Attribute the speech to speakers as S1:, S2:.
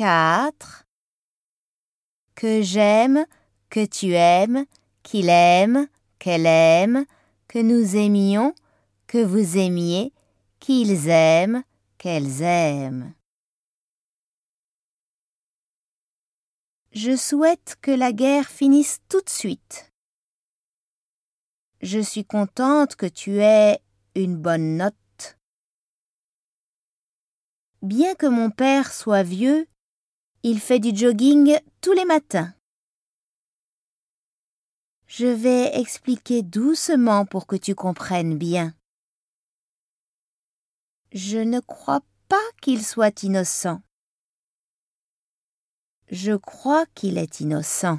S1: 4. Que j'aime, que tu aimes, qu'il aime, qu'elle aime, que nous aimions, que vous aimiez, qu'ils aiment, qu'elles aiment. Je souhaite que la guerre finisse tout de suite. Je suis contente que tu aies une bonne note. Bien que mon père soit vieux, il fait du jogging tous les matins. Je vais expliquer doucement pour que tu comprennes bien. Je ne crois pas qu'il soit innocent. Je crois qu'il est innocent.